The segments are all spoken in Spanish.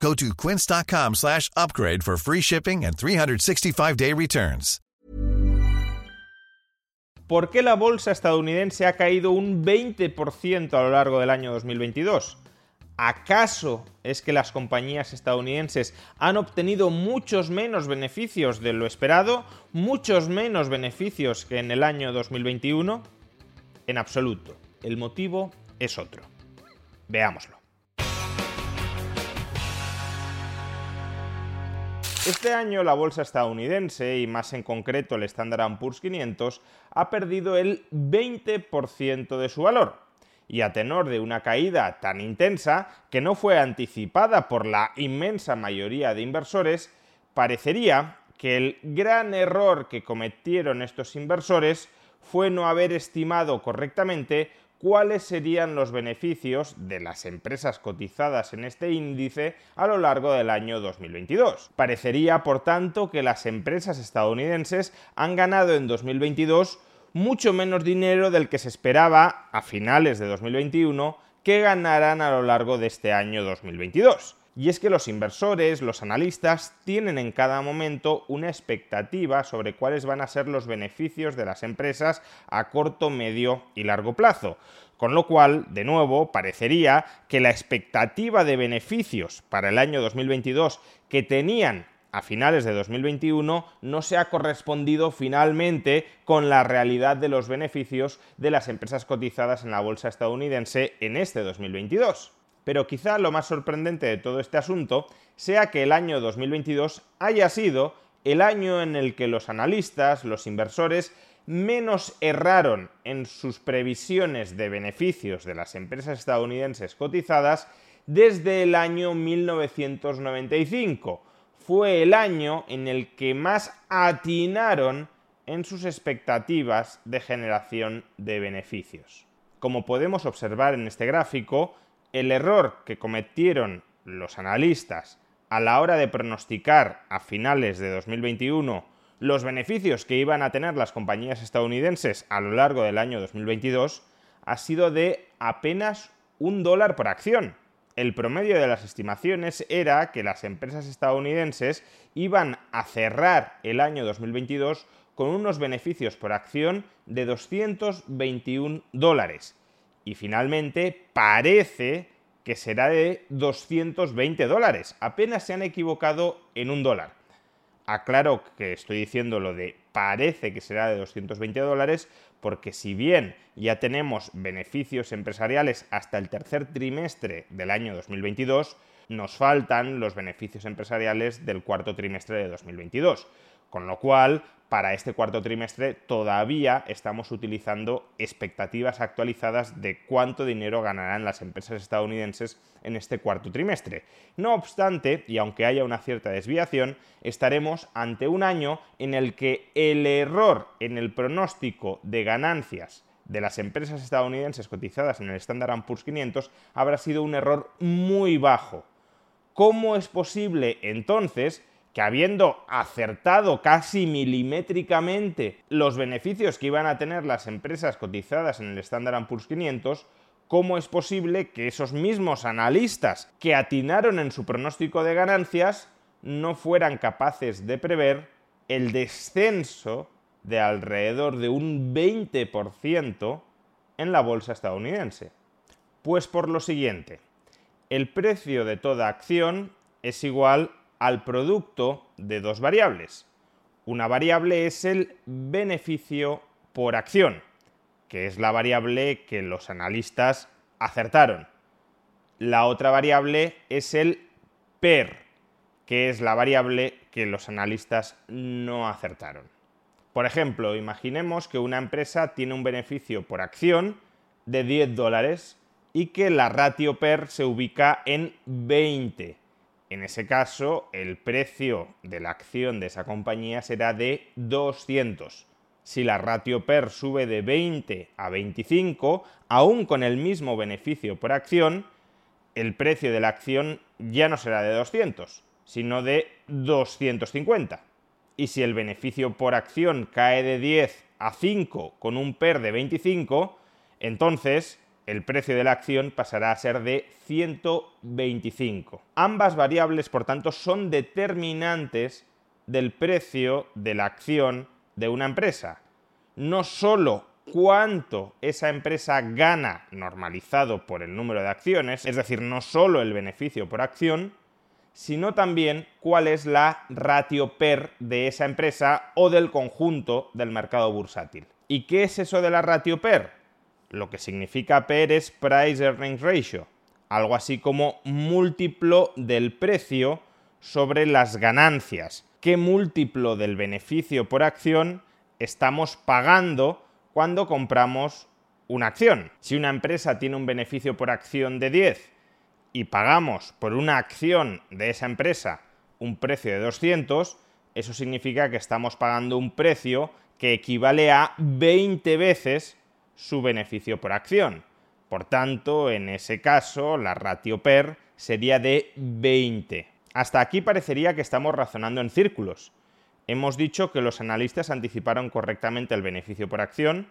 Go to quince.com slash upgrade for free shipping and 365-day returns. ¿Por qué la bolsa estadounidense ha caído un 20% a lo largo del año 2022? ¿Acaso es que las compañías estadounidenses han obtenido muchos menos beneficios de lo esperado? ¿Muchos menos beneficios que en el año 2021? En absoluto. El motivo es otro. Veámoslo. Este año la bolsa estadounidense, y más en concreto el Standard Poor's 500, ha perdido el 20% de su valor. Y a tenor de una caída tan intensa que no fue anticipada por la inmensa mayoría de inversores, parecería que el gran error que cometieron estos inversores fue no haber estimado correctamente cuáles serían los beneficios de las empresas cotizadas en este índice a lo largo del año 2022. Parecería, por tanto, que las empresas estadounidenses han ganado en 2022 mucho menos dinero del que se esperaba a finales de 2021 que ganaran a lo largo de este año 2022. Y es que los inversores, los analistas, tienen en cada momento una expectativa sobre cuáles van a ser los beneficios de las empresas a corto, medio y largo plazo. Con lo cual, de nuevo, parecería que la expectativa de beneficios para el año 2022 que tenían a finales de 2021 no se ha correspondido finalmente con la realidad de los beneficios de las empresas cotizadas en la bolsa estadounidense en este 2022 pero quizá lo más sorprendente de todo este asunto sea que el año 2022 haya sido el año en el que los analistas, los inversores, menos erraron en sus previsiones de beneficios de las empresas estadounidenses cotizadas desde el año 1995. Fue el año en el que más atinaron en sus expectativas de generación de beneficios. Como podemos observar en este gráfico, el error que cometieron los analistas a la hora de pronosticar a finales de 2021 los beneficios que iban a tener las compañías estadounidenses a lo largo del año 2022 ha sido de apenas un dólar por acción. El promedio de las estimaciones era que las empresas estadounidenses iban a cerrar el año 2022 con unos beneficios por acción de 221 dólares y finalmente parece que será de 220 dólares. Apenas se han equivocado en un dólar. Aclaro que estoy diciendo lo de parece que será de 220 dólares porque si bien ya tenemos beneficios empresariales hasta el tercer trimestre del año 2022, nos faltan los beneficios empresariales del cuarto trimestre de 2022. Con lo cual, para este cuarto trimestre todavía estamos utilizando expectativas actualizadas de cuánto dinero ganarán las empresas estadounidenses en este cuarto trimestre. No obstante, y aunque haya una cierta desviación, estaremos ante un año en el que el error en el pronóstico de ganancias de las empresas estadounidenses cotizadas en el Standard Poor's 500 habrá sido un error muy bajo. ¿Cómo es posible entonces que habiendo acertado casi milimétricamente los beneficios que iban a tener las empresas cotizadas en el Standard Poor's 500, ¿cómo es posible que esos mismos analistas que atinaron en su pronóstico de ganancias no fueran capaces de prever el descenso de alrededor de un 20% en la bolsa estadounidense? Pues por lo siguiente, el precio de toda acción es igual al producto de dos variables. Una variable es el beneficio por acción, que es la variable que los analistas acertaron. La otra variable es el PER, que es la variable que los analistas no acertaron. Por ejemplo, imaginemos que una empresa tiene un beneficio por acción de 10 dólares y que la ratio PER se ubica en 20 En ese caso, el precio de la acción de esa compañía será de 200. Si la ratio PER sube de 20 a 25, aún con el mismo beneficio por acción, el precio de la acción ya no será de 200, sino de 250. Y si el beneficio por acción cae de 10 a 5 con un PER de 25, entonces el precio de la acción pasará a ser de 125. Ambas variables, por tanto, son determinantes del precio de la acción de una empresa. No solo cuánto esa empresa gana normalizado por el número de acciones, es decir, no solo el beneficio por acción, sino también cuál es la ratio PER de esa empresa o del conjunto del mercado bursátil. ¿Y qué es eso de la ratio PER? Lo que significa PER es Price Earnings Ratio, algo así como múltiplo del precio sobre las ganancias. ¿Qué múltiplo del beneficio por acción estamos pagando cuando compramos una acción? Si una empresa tiene un beneficio por acción de 10 y pagamos por una acción de esa empresa un precio de 200, eso significa que estamos pagando un precio que equivale a 20 veces su beneficio por acción. Por tanto, en ese caso, la ratio PER sería de 20. Hasta aquí parecería que estamos razonando en círculos. Hemos dicho que los analistas anticiparon correctamente el beneficio por acción,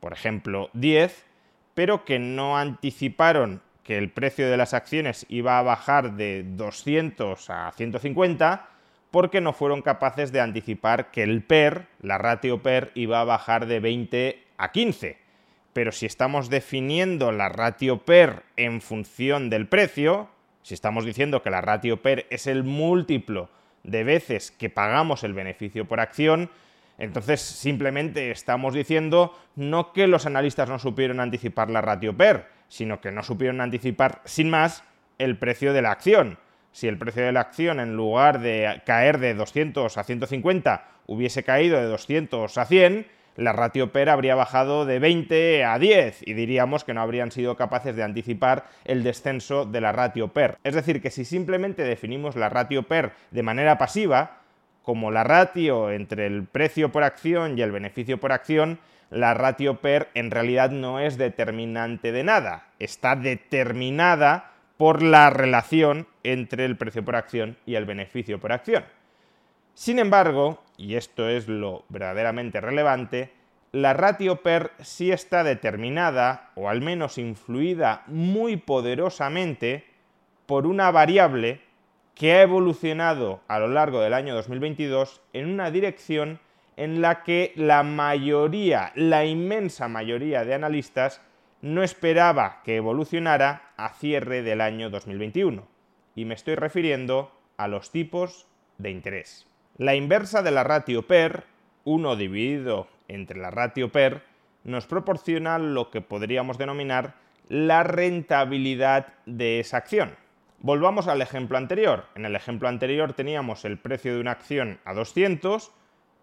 por ejemplo 10, pero que no anticiparon que el precio de las acciones iba a bajar de 200 a 150 porque no fueron capaces de anticipar que el PER, la ratio PER, iba a bajar de 20 a 15 pero si estamos definiendo la ratio PER en función del precio, si estamos diciendo que la ratio PER es el múltiplo de veces que pagamos el beneficio por acción, entonces simplemente estamos diciendo no que los analistas no supieron anticipar la ratio PER, sino que no supieron anticipar sin más el precio de la acción. Si el precio de la acción en lugar de caer de 200 a 150 hubiese caído de 200 a 100, la ratio PER habría bajado de 20 a 10 y diríamos que no habrían sido capaces de anticipar el descenso de la ratio PER. Es decir, que si simplemente definimos la ratio PER de manera pasiva, como la ratio entre el precio por acción y el beneficio por acción, la ratio PER en realidad no es determinante de nada, está determinada por la relación entre el precio por acción y el beneficio por acción. Sin embargo, y esto es lo verdaderamente relevante, la ratio PER sí está determinada, o al menos influida muy poderosamente, por una variable que ha evolucionado a lo largo del año 2022 en una dirección en la que la mayoría, la inmensa mayoría de analistas no esperaba que evolucionara a cierre del año 2021. Y me estoy refiriendo a los tipos de interés. La inversa de la ratio PER, 1 dividido entre la ratio PER, nos proporciona lo que podríamos denominar la rentabilidad de esa acción. Volvamos al ejemplo anterior. En el ejemplo anterior teníamos el precio de una acción a 200,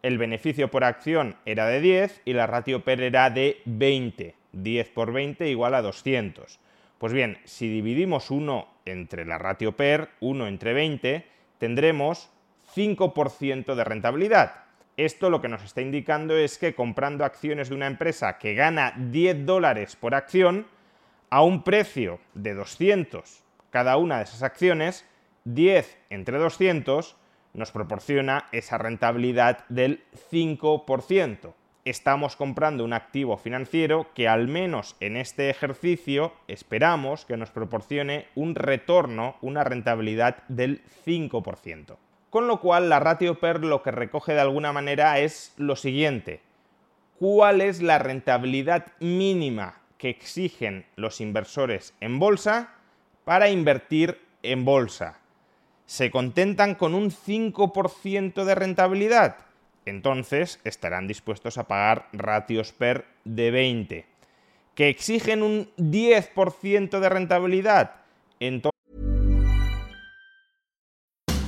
el beneficio por acción era de 10 y la ratio PER era de 20. 10 por 20 igual a 200. Pues bien, si dividimos 1 entre la ratio PER, 1 entre 20, tendremos 5% de rentabilidad. Esto lo que nos está indicando es que comprando acciones de una empresa que gana 10 dólares por acción, a un precio de 200 cada una de esas acciones, 10 entre 200 nos proporciona esa rentabilidad del 5%. Estamos comprando un activo financiero que al menos en este ejercicio esperamos que nos proporcione un retorno, una rentabilidad del 5%. Con lo cual la ratio PER lo que recoge de alguna manera es lo siguiente. ¿Cuál es la rentabilidad mínima que exigen los inversores en bolsa para invertir en bolsa? ¿Se contentan con un 5% de rentabilidad? Entonces estarán dispuestos a pagar ratios PER de 20. ¿Que exigen un 10% de rentabilidad? Entonces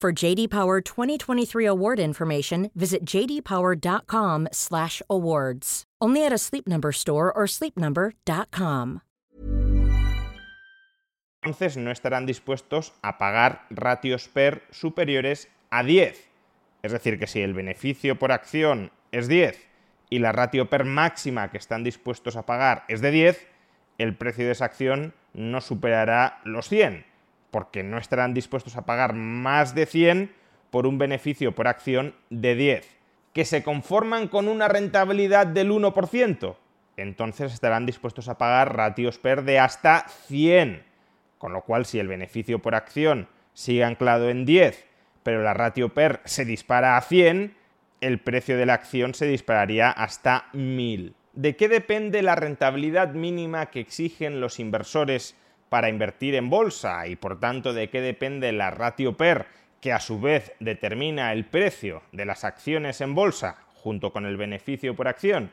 For JD Power 2023 award information, visit jdpower.com/awards. Only at a Sleep Number store or sleepnumber.com. Entonces no estarán dispuestos a pagar ratios PER superiores a 10. Es decir, que si el beneficio por acción es 10 y la ratio PER máxima que están dispuestos a pagar es de 10, el precio de esa acción no superará los 100, porque no estarán dispuestos a pagar más de 100 por un beneficio por acción de 10, que se conforman con una rentabilidad del 1%. Entonces estarán dispuestos a pagar ratios PER de hasta 100. Con lo cual, si el beneficio por acción sigue anclado en 10, pero la ratio PER se dispara a 100, el precio de la acción se dispararía hasta 1000. ¿De qué depende la rentabilidad mínima que exigen los inversores para invertir en bolsa y por tanto de qué depende la ratio PER que a su vez determina el precio de las acciones en bolsa junto con el beneficio por acción?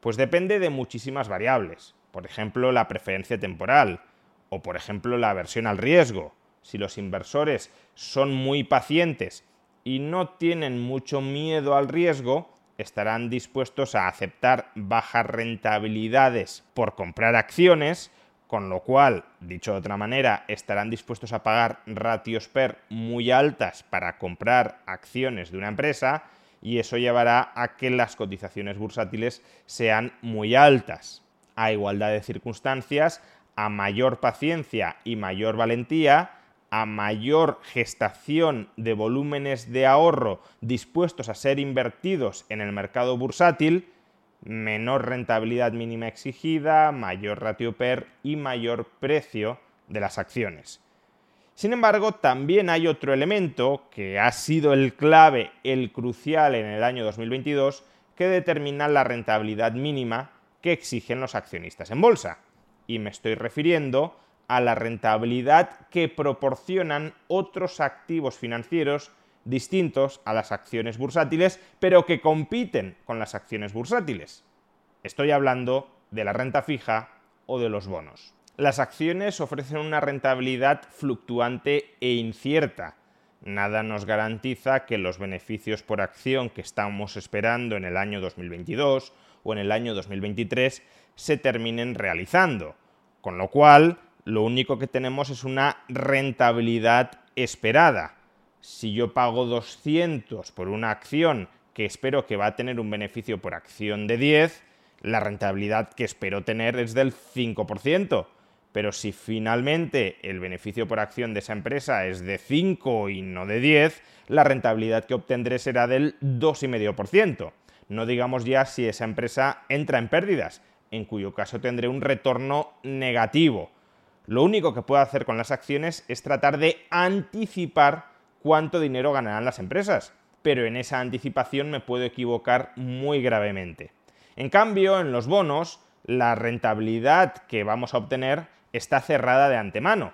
Pues depende de muchísimas variables. Por ejemplo, la preferencia temporal o por ejemplo la aversión al riesgo. Si los inversores son muy pacientes y no tienen mucho miedo al riesgo, estarán dispuestos a aceptar bajas rentabilidades por comprar acciones, con lo cual, dicho de otra manera, estarán dispuestos a pagar ratios PER muy altas para comprar acciones de una empresa y eso llevará a que las cotizaciones bursátiles sean muy altas. A igualdad de circunstancias, a mayor paciencia y mayor valentía, a mayor gestación de volúmenes de ahorro dispuestos a ser invertidos en el mercado bursátil, menor rentabilidad mínima exigida, mayor ratio PER y mayor precio de las acciones. Sin embargo, también hay otro elemento que ha sido el clave, el crucial en el año 2022, que determina la rentabilidad mínima que exigen los accionistas en bolsa. Y me estoy refiriendo a la rentabilidad que proporcionan otros activos financieros distintos a las acciones bursátiles, pero que compiten con las acciones bursátiles. Estoy hablando de la renta fija o de los bonos. Las acciones ofrecen una rentabilidad fluctuante e incierta. Nada nos garantiza que los beneficios por acción que estamos esperando en el año 2022 o en el año 2023 se terminen realizando. Con lo cual, lo único que tenemos es una rentabilidad esperada. Si yo pago 200 por una acción que espero que va a tener un beneficio por acción de 10, la rentabilidad que espero tener es del 5%. Pero si finalmente el beneficio por acción de esa empresa es de 5 y no de 10, la rentabilidad que obtendré será del 2,5%. No digamos ya si esa empresa entra en pérdidas, en cuyo caso tendré un retorno negativo. Lo único que puedo hacer con las acciones es tratar de anticipar cuánto dinero ganarán las empresas, pero en esa anticipación me puedo equivocar muy gravemente. En cambio, en los bonos, la rentabilidad que vamos a obtener está cerrada de antemano,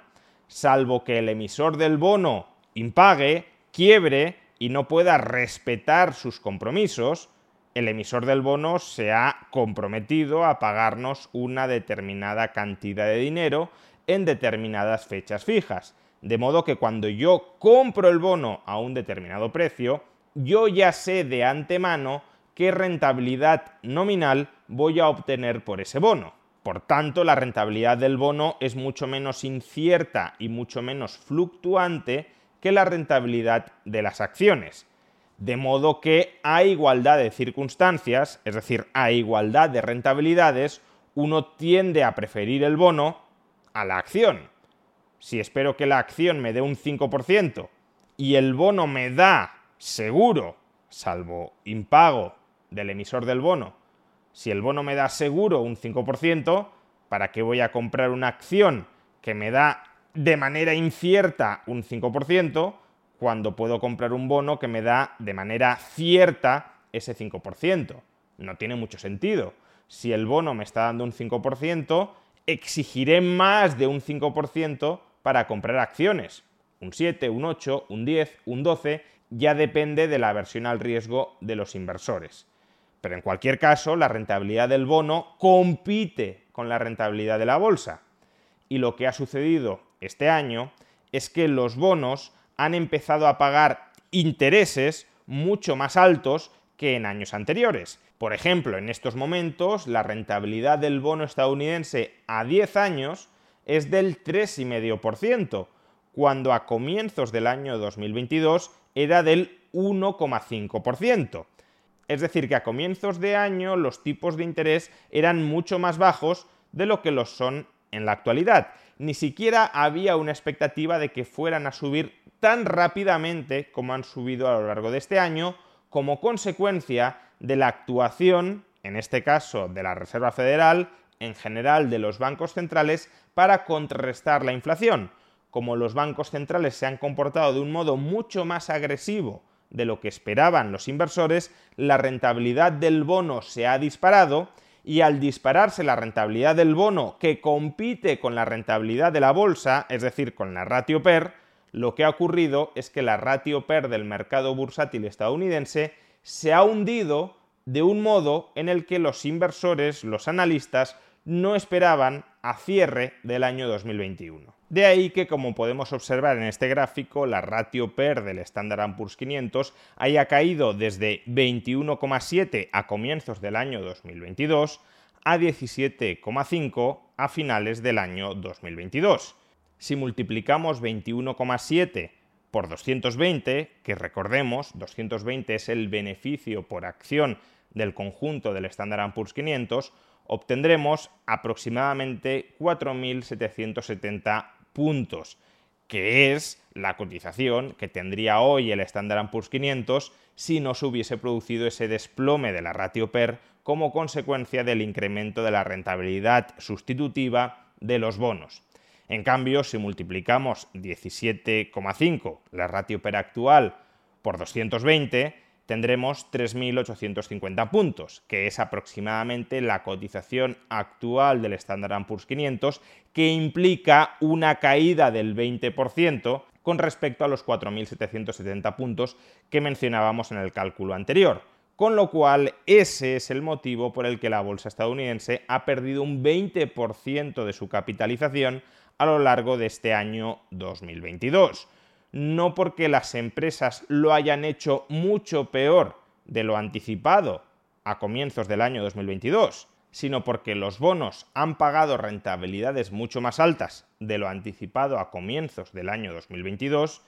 salvo que el emisor del bono impague, quiebre y no pueda respetar sus compromisos, el emisor del bono se ha comprometido a pagarnos una determinada cantidad de dinero en determinadas fechas fijas. De modo que cuando yo compro el bono a un determinado precio, yo ya sé de antemano qué rentabilidad nominal voy a obtener por ese bono. Por tanto, la rentabilidad del bono es mucho menos incierta y mucho menos fluctuante que la rentabilidad de las acciones. De modo que a igualdad de circunstancias, es decir, a igualdad de rentabilidades, uno tiende a preferir el bono a la acción. Si espero que la acción me dé un 5% y el bono me da seguro, salvo impago del emisor del bono, si el bono me da seguro un 5%, ¿para qué voy a comprar una acción que me da de manera incierta un 5% cuando puedo comprar un bono que me da de manera cierta ese 5%? No tiene mucho sentido. Si el bono me está dando un 5%, exigiré más de un 5% para comprar acciones. Un 7, un 8, un 10, un 12, ya depende de la aversión al riesgo de los inversores. Pero en cualquier caso, la rentabilidad del bono compite con la rentabilidad de la bolsa. Y lo que ha sucedido este año es que los bonos han empezado a pagar intereses mucho más altos que en años anteriores. Por ejemplo, en estos momentos la rentabilidad del bono estadounidense a 10 años es del 3,5%, cuando a comienzos del año 2022 era del 1,5%. Es decir, que a comienzos de año los tipos de interés eran mucho más bajos de lo que los son en la actualidad. Ni siquiera había una expectativa de que fueran a subir tan rápidamente como han subido a lo largo de este año, como consecuencia de la actuación, en este caso de la Reserva Federal, en general de los bancos centrales, para contrarrestar la inflación. Como los bancos centrales se han comportado de un modo mucho más agresivo de lo que esperaban los inversores, la rentabilidad del bono se ha disparado y al dispararse la rentabilidad del bono que compite con la rentabilidad de la bolsa, es decir, con la ratio PER, lo que ha ocurrido es que la ratio PER del mercado bursátil estadounidense se ha hundido de un modo en el que los inversores, los analistas, no esperaban a cierre del año 2021. De ahí que, como podemos observar en este gráfico, la ratio PER del Standard Poor's 500 haya caído desde 21,7 a comienzos del año 2022 a 17,5 a finales del año 2022. Si multiplicamos 21,7 por 220, que recordemos, 220 es el beneficio por acción del conjunto del Standard Poor's 500, obtendremos aproximadamente 4.770 puntos, que es la cotización que tendría hoy el Standard Poor's 500 si no se hubiese producido ese desplome de la ratio PER como consecuencia del incremento de la rentabilidad sustitutiva de los bonos. En cambio, si multiplicamos 17,5, la ratio PER actual, por 220, tendremos 3.850 puntos, que es aproximadamente la cotización actual del Standard Poor's 500, que implica una caída del 20% con respecto a los 4.770 puntos que mencionábamos en el cálculo anterior. Con lo cual, ese es el motivo por el que la bolsa estadounidense ha perdido un 20% de su capitalización a lo largo de este año 2022 no porque las empresas lo hayan hecho mucho peor de lo anticipado a comienzos del año 2022, sino porque los bonos han pagado rentabilidades mucho más altas de lo anticipado a comienzos del año 2022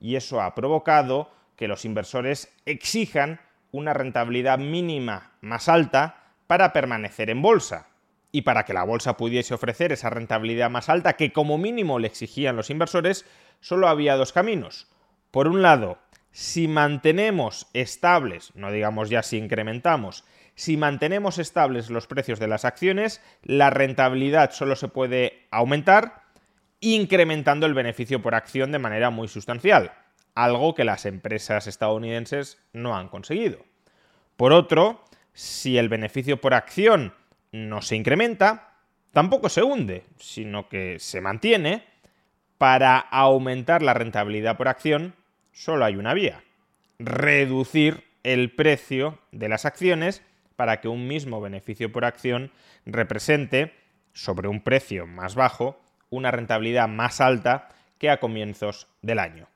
y eso ha provocado que los inversores exijan una rentabilidad mínima más alta para permanecer en bolsa. Y para que la bolsa pudiese ofrecer esa rentabilidad más alta que como mínimo le exigían los inversores, solo había dos caminos. Por un lado, si mantenemos estables, no digamos ya si incrementamos, si mantenemos estables los precios de las acciones, la rentabilidad solo se puede aumentar incrementando el beneficio por acción de manera muy sustancial, algo que las empresas estadounidenses no han conseguido. Por otro, si el beneficio por acción no se incrementa, tampoco se hunde, sino que se mantiene, para aumentar la rentabilidad por acción, solo hay una vía. Reducir el precio de las acciones para que un mismo beneficio por acción represente, sobre un precio más bajo, una rentabilidad más alta que a comienzos del año.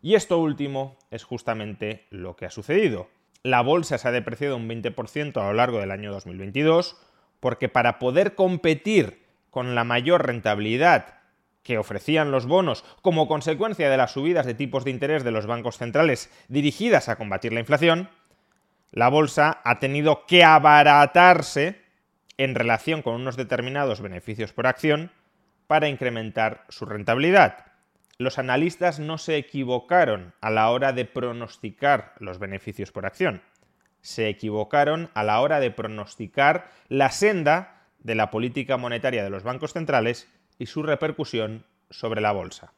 Y esto último es justamente lo que ha sucedido. La bolsa se ha depreciado un 20% a lo largo del año 2022 porque para poder competir con la mayor rentabilidad que ofrecían los bonos como consecuencia de las subidas de tipos de interés de los bancos centrales dirigidas a combatir la inflación, la bolsa ha tenido que abaratarse en relación con unos determinados beneficios por acción para incrementar su rentabilidad los analistas no se equivocaron a la hora de pronosticar los beneficios por acción. Se equivocaron a la hora de pronosticar la senda de la política monetaria de los bancos centrales y su repercusión sobre la bolsa.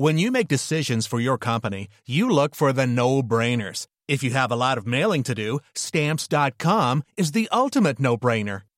When you make decisions for your company, you look for the no-brainers. If you have a lot of mailing to do, stamps.com is the ultimate no-brainer.